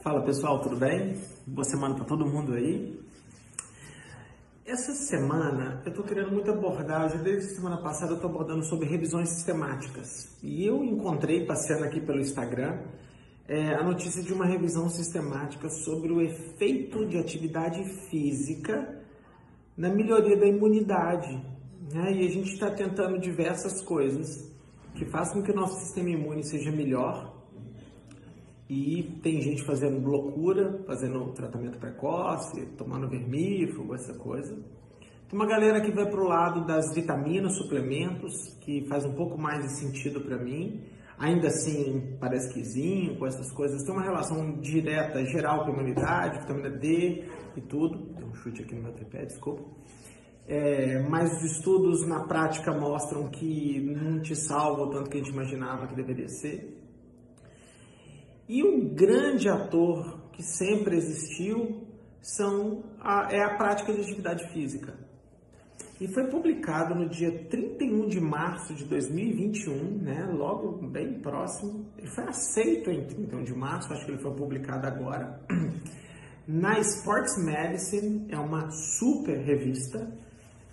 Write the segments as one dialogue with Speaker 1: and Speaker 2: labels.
Speaker 1: Fala pessoal, tudo bem? Boa semana para todo mundo aí. Essa semana eu estou querendo muita abordagem, desde semana passada eu estou abordando sobre revisões sistemáticas. E eu encontrei, passeando aqui pelo Instagram, é, a notícia de uma revisão sistemática sobre o efeito de atividade física na melhoria da imunidade. Né? E a gente está tentando diversas coisas que façam com que o nosso sistema imune seja melhor e tem gente fazendo loucura, fazendo tratamento precoce, tomando vermífugo, essa coisa. Tem uma galera que vai para o lado das vitaminas, suplementos, que faz um pouco mais de sentido para mim. Ainda assim, parece que zinco, essas coisas, tem uma relação direta, geral com a imunidade, vitamina D e tudo. Tem um chute aqui no meu tripé, desculpa. É, mas os estudos na prática mostram que não te salva o tanto que a gente imaginava que deveria ser. E um grande ator que sempre existiu são a, é a prática de atividade física. E foi publicado no dia 31 de março de 2021, né, logo bem próximo. Ele foi aceito em 31 de março, acho que ele foi publicado agora. Na Sports Medicine, é uma super revista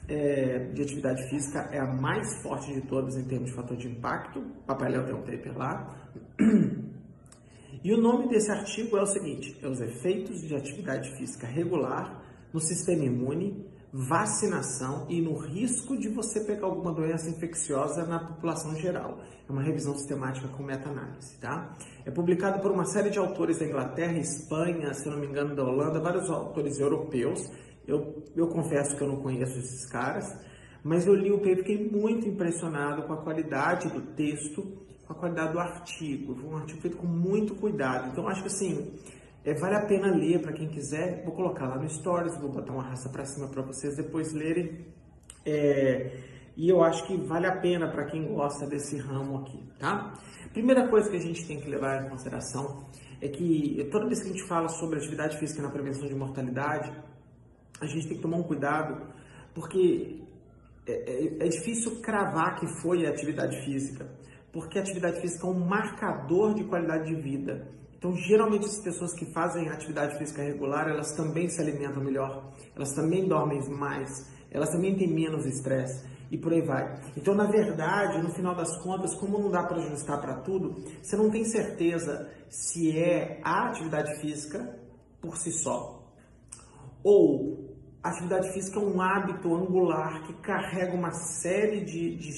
Speaker 1: é, de atividade física, é a mais forte de todas em termos de fator de impacto. Papai Léo tem um paper lá. E o nome desse artigo é o seguinte: é os efeitos de atividade física regular no sistema imune, vacinação e no risco de você pegar alguma doença infecciosa na população geral. É uma revisão sistemática com meta-análise, tá? É publicado por uma série de autores da Inglaterra, Espanha, se não me engano, da Holanda, vários autores europeus. Eu, eu confesso que eu não conheço esses caras, mas eu li o paper e fiquei muito impressionado com a qualidade do texto com a qualidade do artigo. Foi um artigo feito com muito cuidado. Então, acho que assim, é, vale a pena ler para quem quiser. Vou colocar lá no Stories, vou botar uma raça para cima para vocês depois lerem. É, e eu acho que vale a pena para quem gosta desse ramo aqui, tá? Primeira coisa que a gente tem que levar em consideração é que toda vez que a gente fala sobre atividade física na prevenção de mortalidade, a gente tem que tomar um cuidado, porque é, é, é difícil cravar que foi a atividade física porque a atividade física é um marcador de qualidade de vida. Então, geralmente, as pessoas que fazem atividade física regular, elas também se alimentam melhor, elas também dormem mais, elas também têm menos estresse e por aí vai. Então, na verdade, no final das contas, como não dá para ajustar para tudo, você não tem certeza se é a atividade física por si só ou a atividade física é um hábito angular que carrega uma série de, de,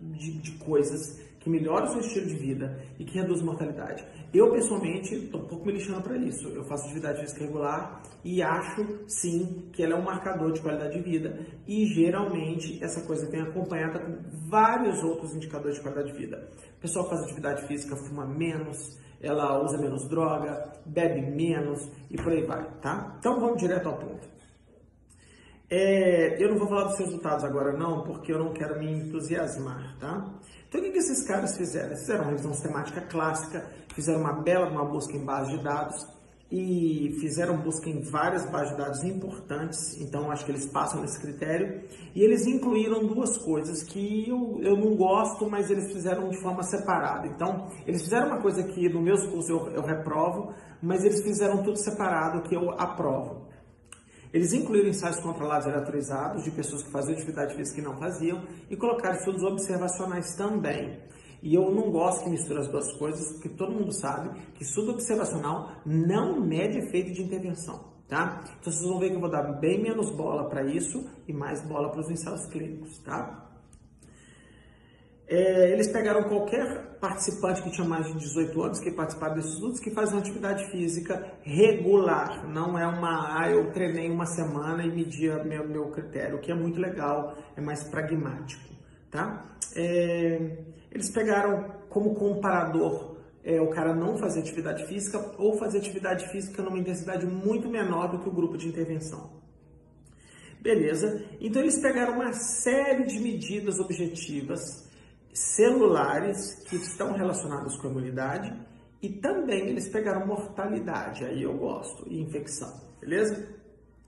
Speaker 1: de, de coisas que melhora o seu estilo de vida e que reduz mortalidade. Eu, pessoalmente, estou um pouco me lixando para isso. Eu faço atividade física regular e acho, sim, que ela é um marcador de qualidade de vida. E, geralmente, essa coisa vem acompanhada com vários outros indicadores de qualidade de vida. A pessoa faz atividade física, fuma menos, ela usa menos droga, bebe menos e por aí vai, tá? Então, vamos direto ao ponto. É, eu não vou falar dos resultados agora não, porque eu não quero me entusiasmar, tá? Então o que, que esses caras fizeram? Eles fizeram uma revisão sistemática clássica, fizeram uma bela uma busca em base de dados e fizeram busca em várias bases de dados importantes, então acho que eles passam nesse critério, e eles incluíram duas coisas que eu, eu não gosto, mas eles fizeram de forma separada. Então, eles fizeram uma coisa que no meus cursos eu, eu reprovo, mas eles fizeram tudo separado que eu aprovo. Eles incluíram ensaios controlados aleatorizados de pessoas que faziam atividade física e não faziam e colocaram estudos observacionais também. E eu não gosto que misture as duas coisas, porque todo mundo sabe que estudo observacional não mede efeito de intervenção, tá? Então vocês vão ver que eu vou dar bem menos bola para isso e mais bola para os ensaios clínicos, tá? É, eles pegaram qualquer participante que tinha mais de 18 anos que participaram desses estudos que faz uma atividade física regular, não é uma, ah, eu treinei uma semana e media meu, meu critério, o que é muito legal, é mais pragmático, tá? É, eles pegaram como comparador é, o cara não fazer atividade física ou fazer atividade física numa intensidade muito menor do que o grupo de intervenção. Beleza? Então eles pegaram uma série de medidas objetivas celulares que estão relacionados com a imunidade e também eles pegaram mortalidade, aí eu gosto, e infecção, beleza?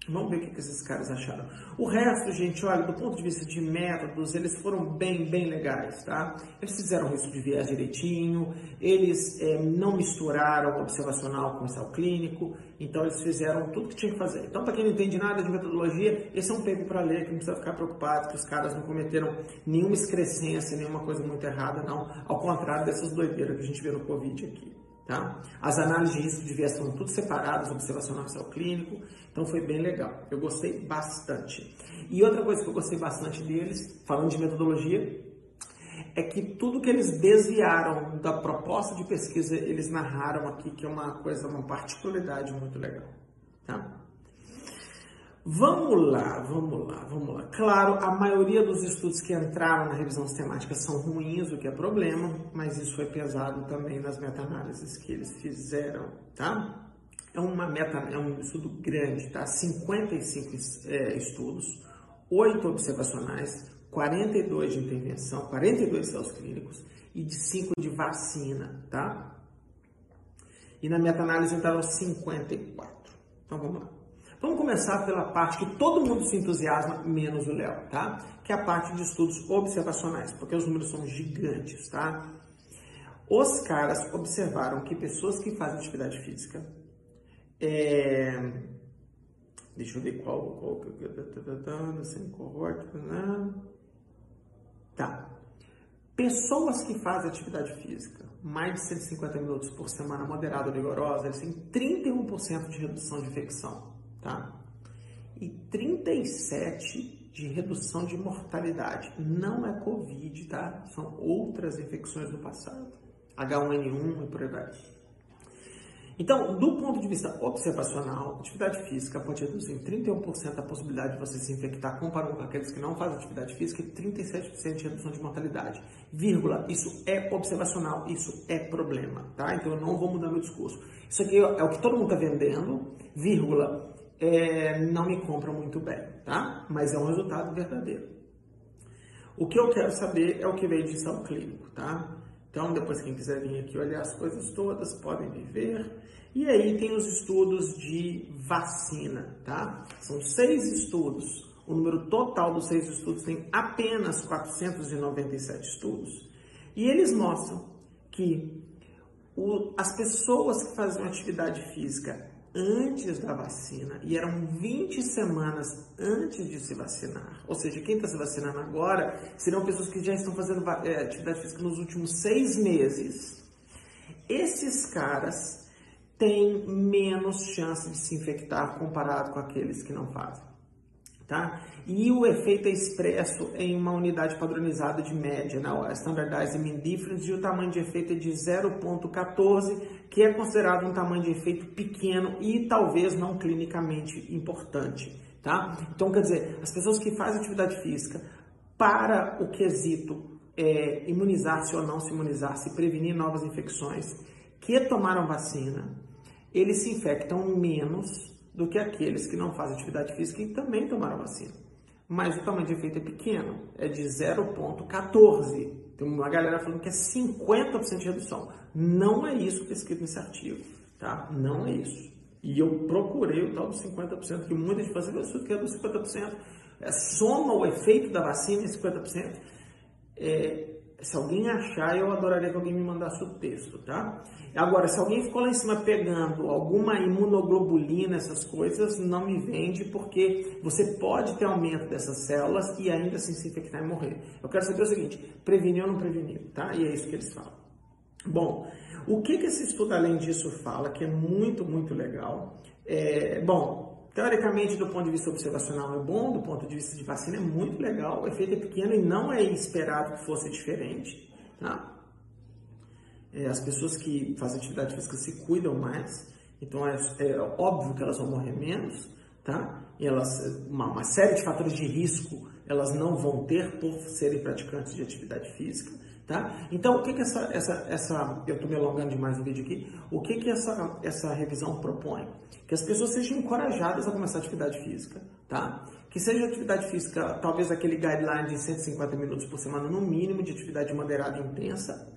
Speaker 1: Vamos ver o que esses caras acharam. O resto, gente, olha, do ponto de vista de métodos, eles foram bem, bem legais, tá? Eles fizeram o risco de viés direitinho, eles é, não misturaram o observacional com o ensaio clínico, então eles fizeram tudo que tinha que fazer. Então, para quem não entende nada de metodologia, esse é um tempo para ler, que não precisa ficar preocupado, que os caras não cometeram nenhuma excrescência, nenhuma coisa muito errada, não. Ao contrário dessas doideiras que a gente vê no Covid aqui. Tá? As análises de risco de viés foram tudo separadas, observacional e clínico, então foi bem legal. Eu gostei bastante. E outra coisa que eu gostei bastante deles, falando de metodologia, é que tudo que eles desviaram da proposta de pesquisa, eles narraram aqui, que é uma coisa, uma particularidade muito legal. Tá? Vamos lá, vamos lá, vamos lá. Claro, a maioria dos estudos que entraram na revisão sistemática são ruins, o que é problema, mas isso foi pesado também nas meta-análises que eles fizeram, tá? É uma meta, é um estudo grande, tá? 55 é, estudos, 8 observacionais, 42 de intervenção, 42 céus clínicos e de 5 de vacina, tá? E na meta-análise entraram 54. Então vamos lá. Vamos começar pela parte que todo mundo se entusiasma, menos o Léo, tá? Que é a parte de estudos observacionais, porque os números são gigantes, tá? Os caras observaram que pessoas que fazem atividade física, é... deixa eu ver qual, qual sem cohorte, né? Pessoas que fazem atividade física mais de 150 minutos por semana moderada ou vigorosa, eles têm 31% de redução de infecção tá? E 37 de redução de mortalidade. Não é Covid, tá? São outras infecções do passado. H1N1 e por aí vai. Então, do ponto de vista observacional, atividade física pode reduzir em 31% a possibilidade de você se infectar comparando com aqueles que não fazem atividade física e 37% de redução de mortalidade. Vírgula, isso é observacional, isso é problema, tá? Então eu não vou mudar meu discurso. Isso aqui é o que todo mundo está vendendo, vírgula, é, não me compram muito bem, tá? Mas é um resultado verdadeiro. O que eu quero saber é o que veio de ensaio clínico, tá? Então, depois quem quiser vir aqui olhar as coisas todas, podem me ver. E aí tem os estudos de vacina, tá? São seis estudos. O número total dos seis estudos tem apenas 497 estudos. E eles mostram que o, as pessoas que fazem atividade física antes da vacina e eram 20 semanas antes de se vacinar. Ou seja, quem está se vacinando agora serão pessoas que já estão fazendo é, atividade física nos últimos seis meses. Esses caras têm menos chance de se infectar comparado com aqueles que não fazem. Tá? E o efeito é expresso em uma unidade padronizada de média, na né? Standardized Mean Difference, e o tamanho de efeito é de 0,14, que é considerado um tamanho de efeito pequeno e talvez não clinicamente importante. Tá? Então, quer dizer, as pessoas que fazem atividade física para o quesito é, imunizar-se ou não se imunizar-se, prevenir novas infecções, que tomaram vacina, eles se infectam menos do que aqueles que não fazem atividade física e também tomaram vacina. Mas o tamanho de efeito é pequeno, é de 0,14. Tem uma galera falando que é 50% de redução. Não é isso que está escrito nesse artigo, tá? Não é isso. E eu procurei o tal dos 50%, que muita gente fala assim, isso que é dos 50%. É, soma o efeito da vacina em 50%. É, se alguém achar, eu adoraria que alguém me mandasse o texto, tá? Agora, se alguém ficou lá em cima pegando alguma imunoglobulina, essas coisas, não me vende, porque você pode ter aumento dessas células e ainda assim se infectar e morrer. Eu quero saber o seguinte, prevenir ou não prevenir, tá? E é isso que eles falam. Bom, o que, que esse estudo, além disso, fala, que é muito, muito legal? É, bom, Teoricamente, do ponto de vista observacional é bom, do ponto de vista de vacina é muito legal, o efeito é pequeno e não é esperado que fosse diferente. Tá? É, as pessoas que fazem atividade física se cuidam mais, então é, é óbvio que elas vão morrer menos, tá? E elas, uma, uma série de fatores de risco elas não vão ter por serem praticantes de atividade física. Tá? Então, o que, que essa, essa, essa, eu estou me alongando demais no vídeo aqui, o que, que essa, essa revisão propõe? Que as pessoas sejam encorajadas a começar a atividade física, tá? Que seja atividade física, talvez aquele guideline de 150 minutos por semana no mínimo de atividade moderada e intensa,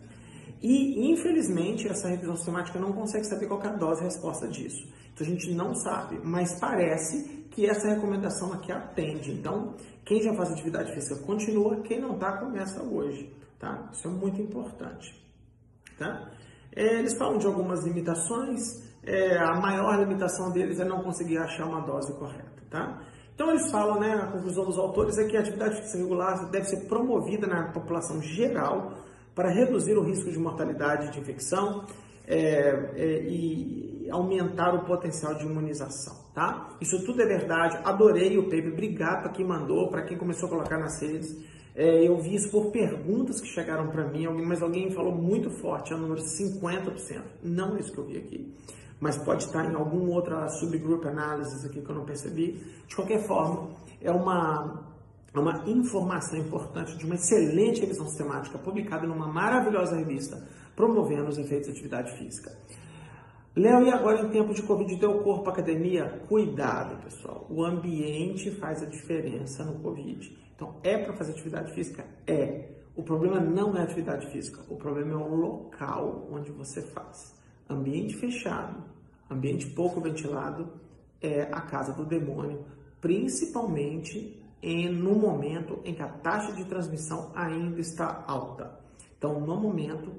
Speaker 1: E, infelizmente, essa revisão sistemática não consegue saber qual é a dose resposta disso. Então, a gente não sabe, mas parece que essa recomendação aqui atende. Então, quem já faz atividade física continua, quem não está, começa hoje, tá? Isso é muito importante, tá? É, eles falam de algumas limitações, é, a maior limitação deles é não conseguir achar uma dose correta, tá? Então eles falam, né, a conclusão dos autores é que a atividade física regular deve ser promovida na população geral para reduzir o risco de mortalidade de infecção é, é, e aumentar o potencial de imunização, tá? Isso tudo é verdade. Adorei o paper, obrigado para quem mandou, para quem começou a colocar nas redes. É, eu vi isso por perguntas que chegaram para mim, mas alguém falou muito forte, é o número 50%. Não é isso que eu vi aqui mas pode estar em algum outra subgroup analysis aqui que eu não percebi. De qualquer forma, é uma, é uma informação importante de uma excelente revisão sistemática publicada numa maravilhosa revista promovendo os efeitos da atividade física. Léo, e agora em tempo de Covid, deu corpo à academia? Cuidado, pessoal. O ambiente faz a diferença no Covid. Então, é para fazer atividade física? É. O problema não é atividade física, o problema é o local onde você faz. Ambiente fechado, ambiente pouco ventilado é a casa do demônio, principalmente em, no momento em que a taxa de transmissão ainda está alta. Então, no momento,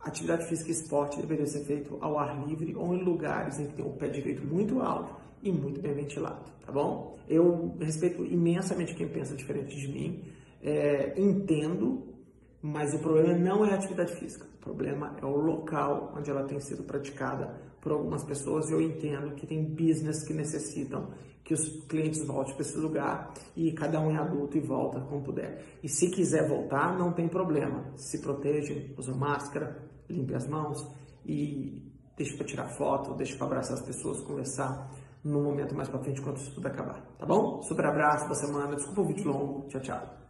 Speaker 1: atividade física e esporte deveria ser feito ao ar livre ou em lugares em que tem o pé direito muito alto e muito bem ventilado, tá bom? Eu respeito imensamente quem pensa diferente de mim, é, entendo mas o problema não é a atividade física, o problema é o local onde ela tem sido praticada por algumas pessoas. Eu entendo que tem business que necessitam que os clientes voltem para esse lugar e cada um é adulto e volta como puder. E se quiser voltar, não tem problema. Se proteja, usa máscara, limpe as mãos e deixe para tirar foto, deixe para abraçar as pessoas, conversar no momento mais para frente quando isso tudo acabar, tá bom? Super abraço da semana, desculpa o vídeo longo, tchau, tchau.